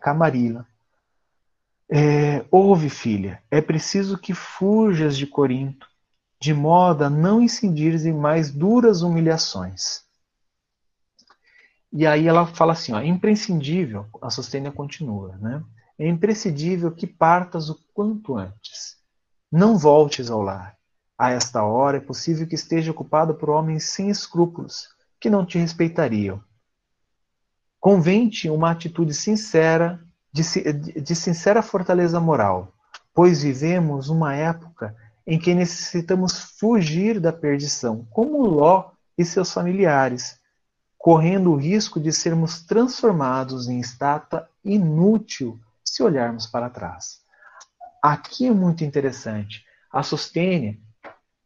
camarila. É, ouve, filha, é preciso que fujas de Corinto, de modo a não incendires em mais duras humilhações. E aí ela fala assim, ó, é imprescindível, a Sostênia continua, né? É imprescindível que partas o quanto antes. Não voltes ao lar. A esta hora é possível que esteja ocupado por homens sem escrúpulos, que não te respeitariam. Convente uma atitude sincera, de, de sincera fortaleza moral, pois vivemos uma época em que necessitamos fugir da perdição, como Ló e seus familiares, correndo o risco de sermos transformados em estátua inútil se olharmos para trás. Aqui é muito interessante. A Sostênia,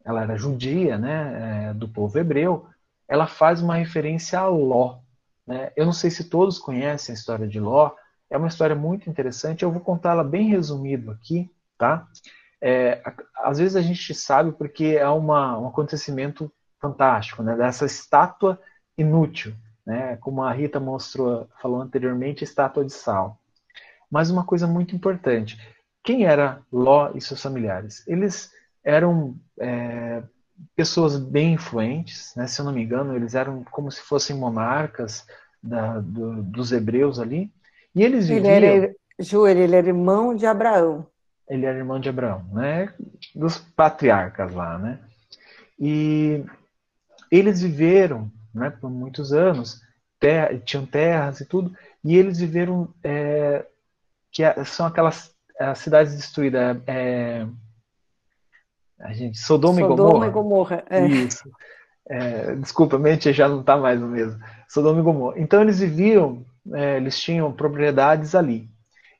ela era judia, né, é, do povo hebreu, ela faz uma referência a Ló. Né? Eu não sei se todos conhecem a história de Ló, é uma história muito interessante, eu vou contá-la bem resumido aqui, tá? É, às vezes a gente sabe porque é uma, um acontecimento fantástico, né? Dessa estátua inútil, né? Como a Rita mostrou, falou anteriormente, estátua de sal. Mas uma coisa muito importante: quem era Ló e seus familiares? Eles eram é, pessoas bem influentes, né? se eu não me engano, eles eram como se fossem monarcas da, do, dos hebreus ali. E eles viviam. Ele era, Ju, ele era irmão de Abraão. Ele era irmão de Abraão, né? Dos patriarcas lá, né? E eles viveram, né, por muitos anos, ter, tinham terras e tudo, e eles viveram é, que é, são aquelas as cidades destruídas. É, a gente, Sodoma, Sodoma e Gomorra. E Gomorra é. Isso. É, desculpa, mente já não está mais no mesmo. Sodoma e Gomorra. Então eles viviam, é, eles tinham propriedades ali.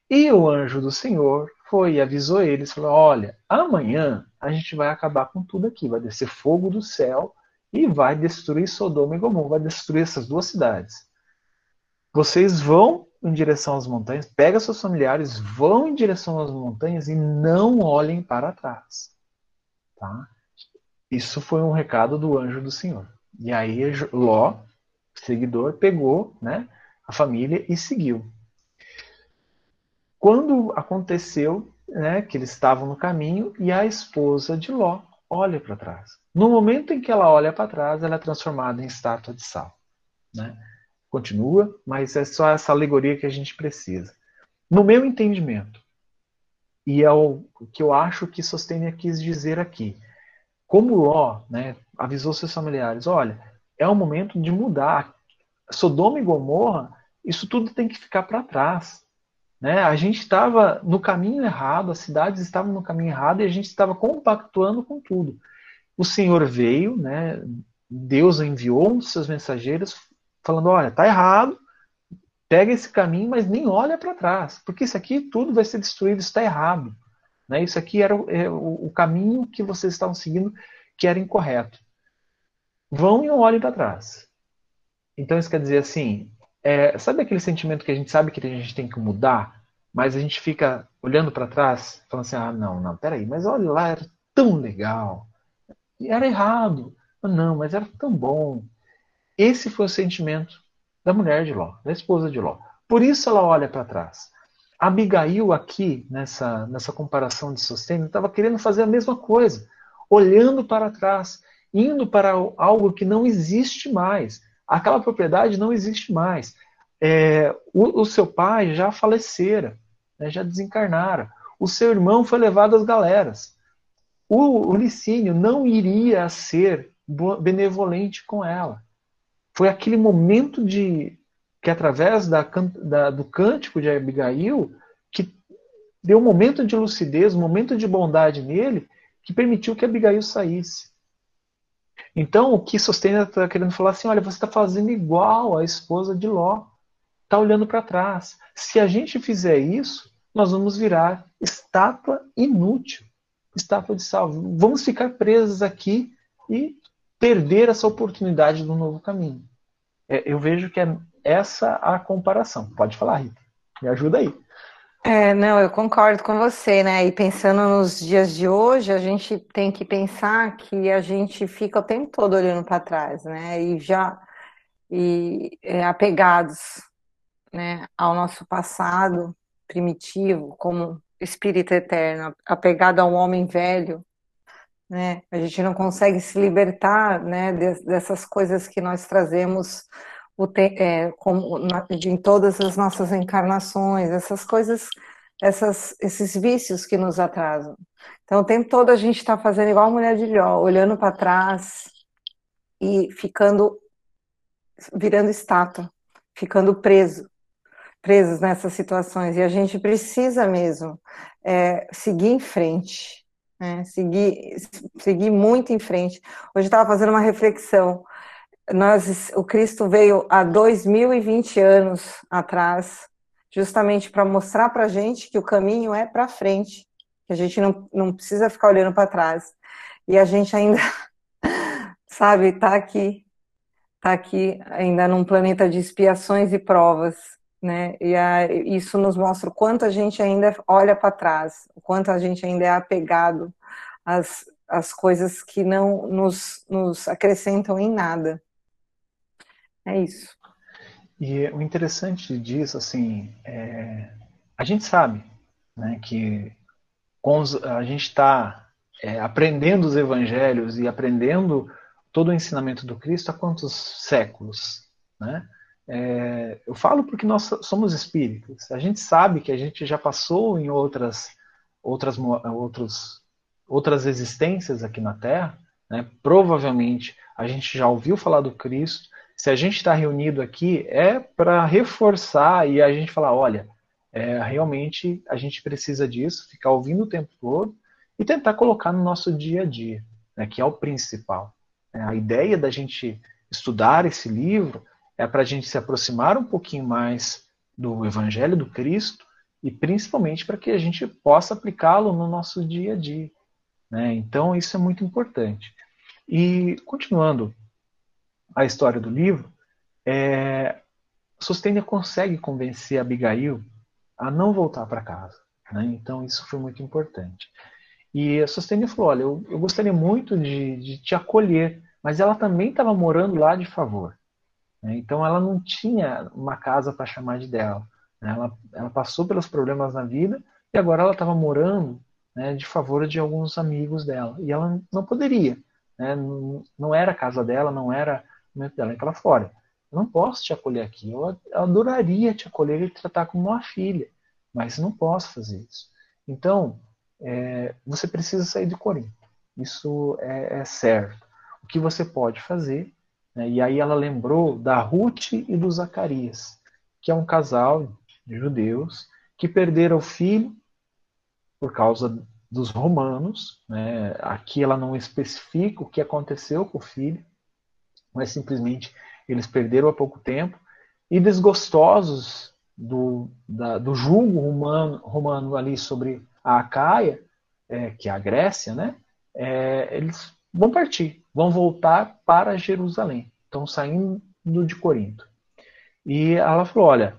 E o anjo do Senhor foi e avisou eles, falou: olha, amanhã a gente vai acabar com tudo aqui, vai descer fogo do céu e vai destruir Sodoma e Gomorra, vai destruir essas duas cidades. Vocês vão em direção às montanhas, pega seus familiares, vão em direção às montanhas e não olhem para trás. Tá? Isso foi um recado do anjo do Senhor. E aí Ló, seguidor, pegou né, a família e seguiu. Quando aconteceu né, que eles estavam no caminho e a esposa de Ló olha para trás. No momento em que ela olha para trás, ela é transformada em estátua de sal. Né? continua, mas é só essa alegoria que a gente precisa. No meu entendimento, e é o que eu acho que Sostênia quis dizer aqui, como Ló né, avisou seus familiares, olha, é o momento de mudar. Sodoma e Gomorra, isso tudo tem que ficar para trás. Né? A gente estava no caminho errado, as cidades estavam no caminho errado e a gente estava compactuando com tudo. O Senhor veio, né? Deus enviou um dos seus mensageiros, falando: olha, tá errado, pega esse caminho, mas nem olha para trás, porque isso aqui tudo vai ser destruído, está errado. Né? Isso aqui era o, é, o, caminho que vocês estavam seguindo que era incorreto. Vão e não olhem para trás. Então isso quer dizer assim, é, sabe aquele sentimento que a gente sabe que a gente tem que mudar, mas a gente fica olhando para trás, falando assim, ah, não, não, peraí, mas olha lá, era tão legal. Era errado. Não, mas era tão bom. Esse foi o sentimento da mulher de Ló, da esposa de Ló. Por isso ela olha para trás. Abigail aqui, nessa, nessa comparação de sustento, estava querendo fazer a mesma coisa, olhando para trás, indo para algo que não existe mais. Aquela propriedade não existe mais. É, o, o, seu pai já falecera, né, já desencarnara. O seu irmão foi levado às galeras. O, o Licínio não iria ser benevolente com ela foi aquele momento de que através da, da, do cântico de Abigail que deu um momento de lucidez, um momento de bondade nele, que permitiu que Abigail saísse. Então, o que Sostena está querendo falar assim: olha, você está fazendo igual a esposa de Ló, está olhando para trás. Se a gente fizer isso, nós vamos virar estátua inútil, estátua de sal. Vamos ficar presos aqui e perder essa oportunidade do novo caminho. É, eu vejo que é essa a comparação. Pode falar, Rita. Me ajuda aí. É, não, eu concordo com você, né? E pensando nos dias de hoje, a gente tem que pensar que a gente fica o tempo todo olhando para trás, né? E já e é, apegados, né, ao nosso passado primitivo, como espírito eterno, apegado ao homem velho, né? A gente não consegue se libertar, né, dessas coisas que nós trazemos te, é, como, na, em todas as nossas encarnações, essas coisas, essas, esses vícios que nos atrasam. Então, o tempo todo a gente está fazendo igual a mulher de Ló, olhando para trás e ficando, virando estátua, ficando preso, presos nessas situações. E a gente precisa mesmo é, seguir em frente, né? seguir, seguir muito em frente. Hoje estava fazendo uma reflexão nós, o Cristo veio há 2020 anos atrás, justamente para mostrar para a gente que o caminho é para frente, que a gente não, não precisa ficar olhando para trás. E a gente ainda, sabe, está aqui, está aqui ainda num planeta de expiações e provas, né? E a, isso nos mostra o quanto a gente ainda olha para trás, o quanto a gente ainda é apegado às, às coisas que não nos, nos acrescentam em nada. É isso. E o interessante disso, assim, é, a gente sabe né, que a gente está é, aprendendo os evangelhos e aprendendo todo o ensinamento do Cristo há quantos séculos, né? É, eu falo porque nós somos espíritos. A gente sabe que a gente já passou em outras, outras, outros, outras existências aqui na Terra. Né? Provavelmente a gente já ouviu falar do Cristo, se a gente está reunido aqui, é para reforçar e a gente falar: olha, é, realmente a gente precisa disso, ficar ouvindo o tempo todo e tentar colocar no nosso dia a dia, né, que é o principal. É, a ideia da gente estudar esse livro é para a gente se aproximar um pouquinho mais do Evangelho do Cristo e principalmente para que a gente possa aplicá-lo no nosso dia a dia. Né? Então, isso é muito importante. E, continuando a história do livro, é, Sostênia consegue convencer Abigail a não voltar para casa. Né? Então isso foi muito importante. E a Sostênia falou: Olha, eu, eu gostaria muito de, de, te acolher, mas ela também estava morando lá de favor. Né? Então ela não tinha uma casa para chamar de dela. Né? Ela, ela passou pelos problemas na vida e agora ela estava morando né, de favor de alguns amigos dela. E ela não poderia. Né? Não, não era a casa dela, não era dela é que ela fora. Eu não posso te acolher aqui. Eu adoraria te acolher e te tratar como uma filha, mas não posso fazer isso. Então, é, você precisa sair de Corinto. Isso é, é certo. O que você pode fazer? Né? E aí ela lembrou da Ruth e do Zacarias, que é um casal de judeus que perderam o filho por causa dos romanos. Né? Aqui ela não especifica o que aconteceu com o filho, mas simplesmente eles perderam há pouco tempo e desgostosos do, da, do julgo romano, romano ali sobre a Acaia, é, que é a Grécia, né? É, eles vão partir, vão voltar para Jerusalém. Estão saindo de Corinto. E ela falou: olha,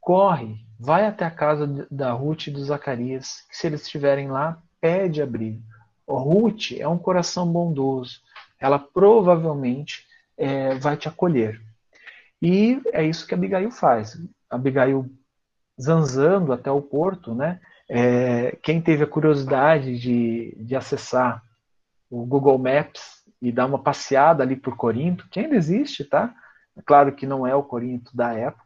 corre, vai até a casa da Ruth e do Zacarias, que se eles estiverem lá, pede abrigo. Ruth é um coração bondoso. Ela provavelmente é, vai te acolher. E é isso que Abigail faz. Abigail zanzando até o porto, né? É, quem teve a curiosidade de, de acessar o Google Maps e dar uma passeada ali por Corinto, que ainda existe, tá? É claro que não é o Corinto da época,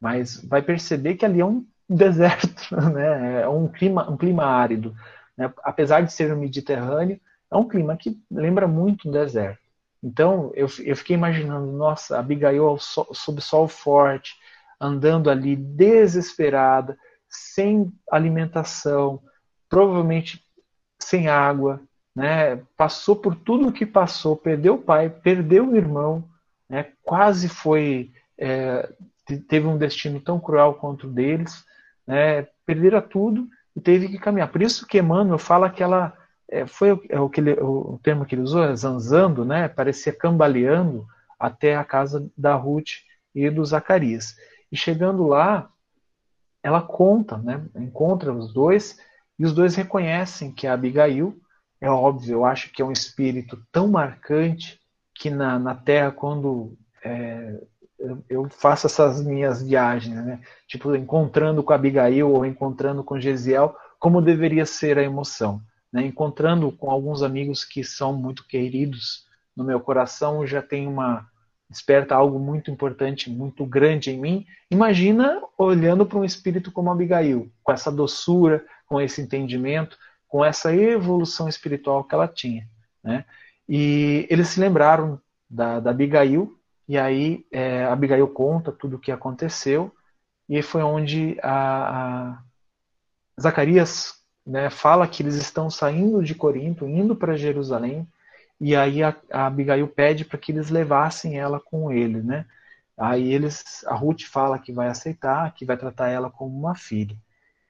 mas vai perceber que ali é um deserto, né? É um clima, um clima árido. Né? Apesar de ser no Mediterrâneo, é um clima que lembra muito um deserto. Então, eu, eu fiquei imaginando, nossa, Abigail sob sol forte, andando ali desesperada, sem alimentação, provavelmente sem água, né? Passou por tudo o que passou, perdeu o pai, perdeu o irmão, né? Quase foi é, teve um destino tão cruel quanto o deles, né? Perderam tudo e teve que caminhar. Por isso que Emmanuel fala que ela é, foi o, é o, que ele, o, termo que ele usou, é zanzando, né? Parecia cambaleando até a casa da Ruth e do Zacarias. E chegando lá, ela conta, né? Encontra os dois e os dois reconhecem que a Abigail, é óbvio, eu acho que é um espírito tão marcante que na, na Terra, quando é, eu, eu, faço essas minhas viagens, né? Tipo, encontrando com a Abigail ou encontrando com Gesiel, como deveria ser a emoção. Né? Encontrando com alguns amigos que são muito queridos no meu coração, já tem uma desperta algo muito importante, muito grande em mim. Imagina olhando para um espírito como Abigail, com essa doçura, com esse entendimento, com essa evolução espiritual que ela tinha. Né? E eles se lembraram da, da Abigail, e aí é, Abigail conta tudo o que aconteceu, e foi onde a, a Zacarias né, fala que eles estão saindo de Corinto, indo para Jerusalém, e aí a, a Abigail pede para que eles levassem ela com ele, né? Aí eles, a Ruth fala que vai aceitar, que vai tratar ela como uma filha.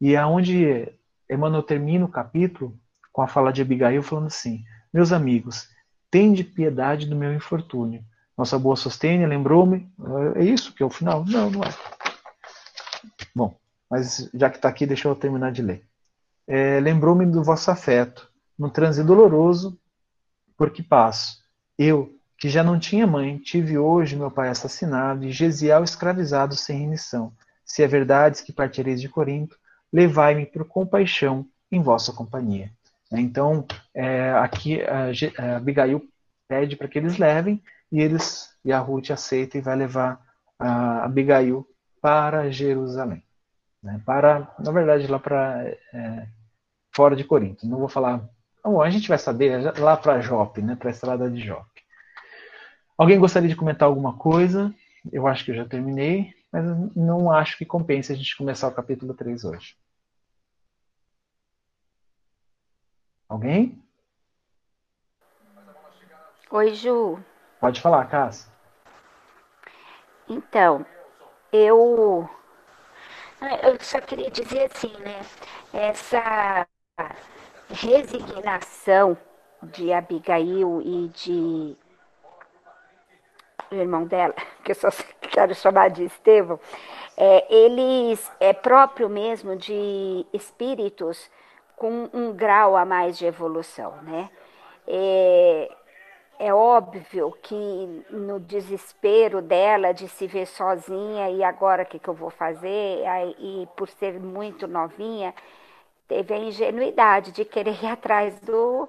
E é onde Emmanuel termina o capítulo com a fala de Abigail falando assim: Meus amigos, tende piedade do meu infortúnio. Nossa boa sostênia lembrou-me. É isso que é o final? Não, não é. Bom, mas já que está aqui, deixa eu terminar de ler. É, lembrou-me do vosso afeto, no transe doloroso por que passo. Eu, que já não tinha mãe, tive hoje meu pai assassinado e Gesiel escravizado sem remissão. Se é verdade que partireis de Corinto, levai-me por compaixão em vossa companhia. Então, é, aqui a, Abigail pede para que eles levem e eles e a Ruth aceita e vai levar a Abigail para Jerusalém, né? para, na verdade, lá para é, fora de Corinto. Não vou falar. Bom, a gente vai saber lá para Jope, né? Para a estrada de Jope. Alguém gostaria de comentar alguma coisa? Eu acho que eu já terminei mas não acho que compense a gente começar o capítulo 3 hoje. Alguém? Oi, Ju. Pode falar, Cássia. Então, eu eu só queria dizer assim, né? Essa resignação de Abigail e de o irmão dela, que eu só quero chamar de Estevão, é, eles é próprio mesmo de espíritos com um grau a mais de evolução, né? É, é óbvio que no desespero dela de se ver sozinha e agora o que, que eu vou fazer, e por ser muito novinha, teve a ingenuidade de querer ir atrás do,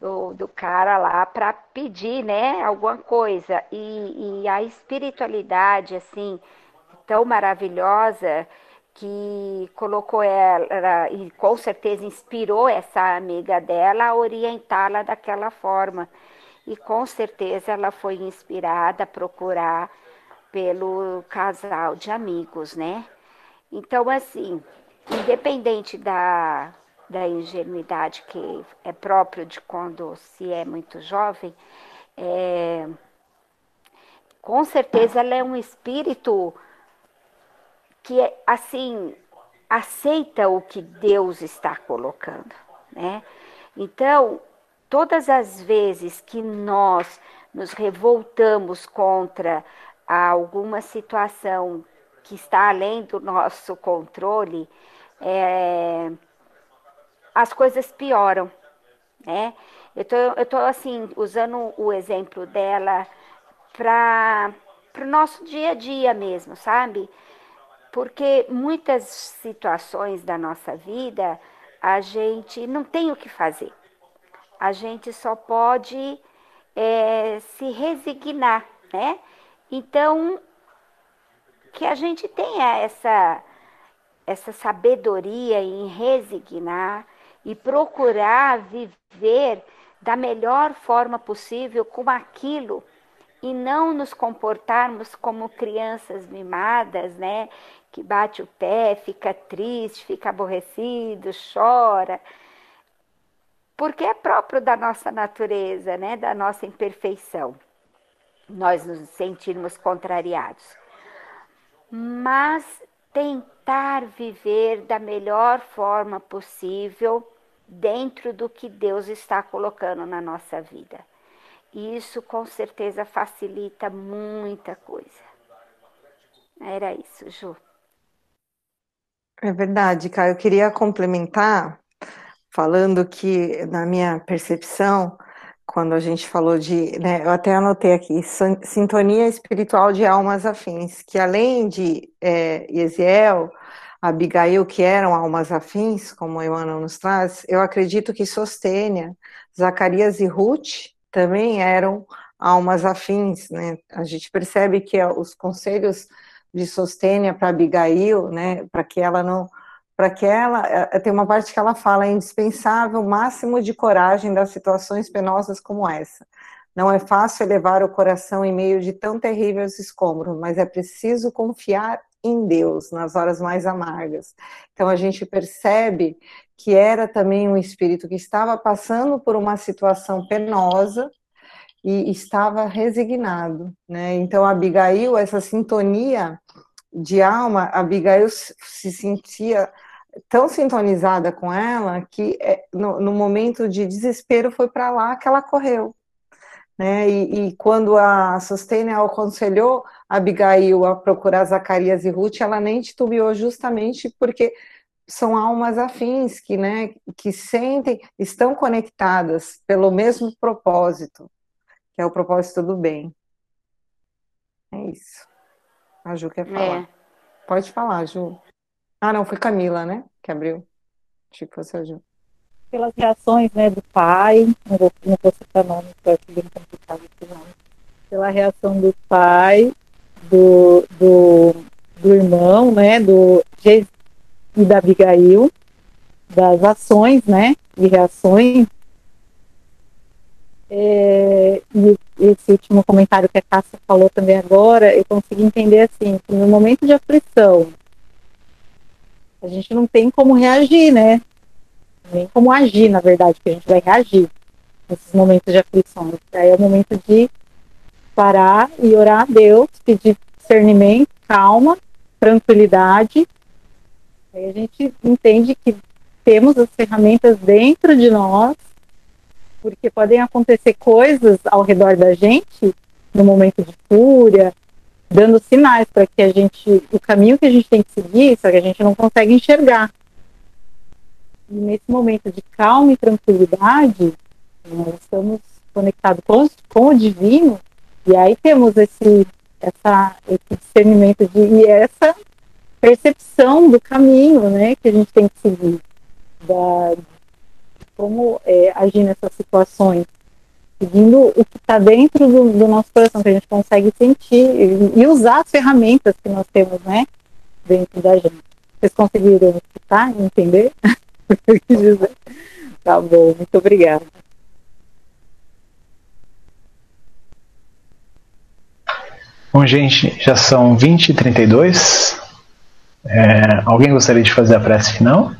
do, do cara lá para pedir, né, alguma coisa. E, e a espiritualidade, assim, tão maravilhosa que colocou ela e com certeza inspirou essa amiga dela a orientá-la daquela forma. E com certeza ela foi inspirada a procurar pelo casal de amigos, né? Então, assim, independente da, da ingenuidade que é próprio de quando se é muito jovem, é, com certeza ela é um espírito que, assim, aceita o que Deus está colocando, né? Então, todas as vezes que nós nos revoltamos contra alguma situação que está além do nosso controle, é, as coisas pioram, né? Eu tô, eu tô assim, usando o exemplo dela para o nosso dia a dia mesmo, sabe? Porque muitas situações da nossa vida a gente não tem o que fazer. A gente só pode é, se resignar, né? Então, que a gente tenha essa, essa sabedoria em resignar, e procurar viver da melhor forma possível com aquilo e não nos comportarmos como crianças mimadas, né? Que bate o pé, fica triste, fica aborrecido, chora. Porque é próprio da nossa natureza, né? Da nossa imperfeição. Nós nos sentirmos contrariados. Mas tentar viver da melhor forma possível dentro do que Deus está colocando na nossa vida. E isso com certeza facilita muita coisa. Era isso, Ju. É verdade, Caio. Eu queria complementar falando que, na minha percepção, quando a gente falou de, né, eu até anotei aqui, sintonia espiritual de almas afins, que além de é, Abigail, que eram almas afins, como Emmanuel nos traz, eu acredito que Sostênia, Zacarias e Ruth também eram almas afins, né? A gente percebe que os conselhos de Sostênia para Abigail, né, para que ela não para que ela, eh, tem uma parte que ela fala, é indispensável o máximo de coragem das situações penosas como essa. Não é fácil elevar o coração em meio de tão terríveis escombros, mas é preciso confiar em Deus nas horas mais amargas. Então a gente percebe que era também um espírito que estava passando por uma situação penosa e estava resignado, né? Então Abigail, essa sintonia de alma, Abigail se sentia tão sintonizada com ela que é, no, no momento de desespero foi para lá que ela correu. Né? E, e, quando a Sostênia aconselhou Abigail a procurar Zacarias e Ruth, ela nem titubeou justamente porque são almas afins que, né, que sentem, estão conectadas pelo mesmo propósito, que é o propósito do bem. É isso. A Ju quer falar. É. Pode falar, Ju. Ah, não, foi Camila, né? Que abriu. Achei que a. Pelas reações né, do pai, não vou, não vou citar nome, porque é bem complicado esse nome. Pela reação do pai, do, do, do irmão, né? Do e da Abigail, das ações, né? E reações. É, e esse último comentário que a Cássia falou também agora, eu consegui entender assim, que no momento de aflição, a gente não tem como reagir, né? Nem como agir, na verdade, que a gente vai reagir nesses momentos de aflição. Aí é o momento de parar e orar a Deus, pedir discernimento, calma, tranquilidade. Aí a gente entende que temos as ferramentas dentro de nós, porque podem acontecer coisas ao redor da gente no momento de fúria, dando sinais para que a gente, o caminho que a gente tem que seguir, só que a gente não consegue enxergar. E nesse momento de calma e tranquilidade, nós estamos conectados com, com o divino, e aí temos esse, essa, esse discernimento de, e essa percepção do caminho né, que a gente tem que seguir, da, como é, agir nessas situações seguindo o que está dentro do, do, nosso coração, que a gente consegue sentir e, e, usar as ferramentas que nós temos, né, dentro da gente. Vocês conseguiram escutar e entender? Tá bom, muito obrigada. Bom, gente, já são 20 e 32. É, alguém gostaria de fazer a prece final?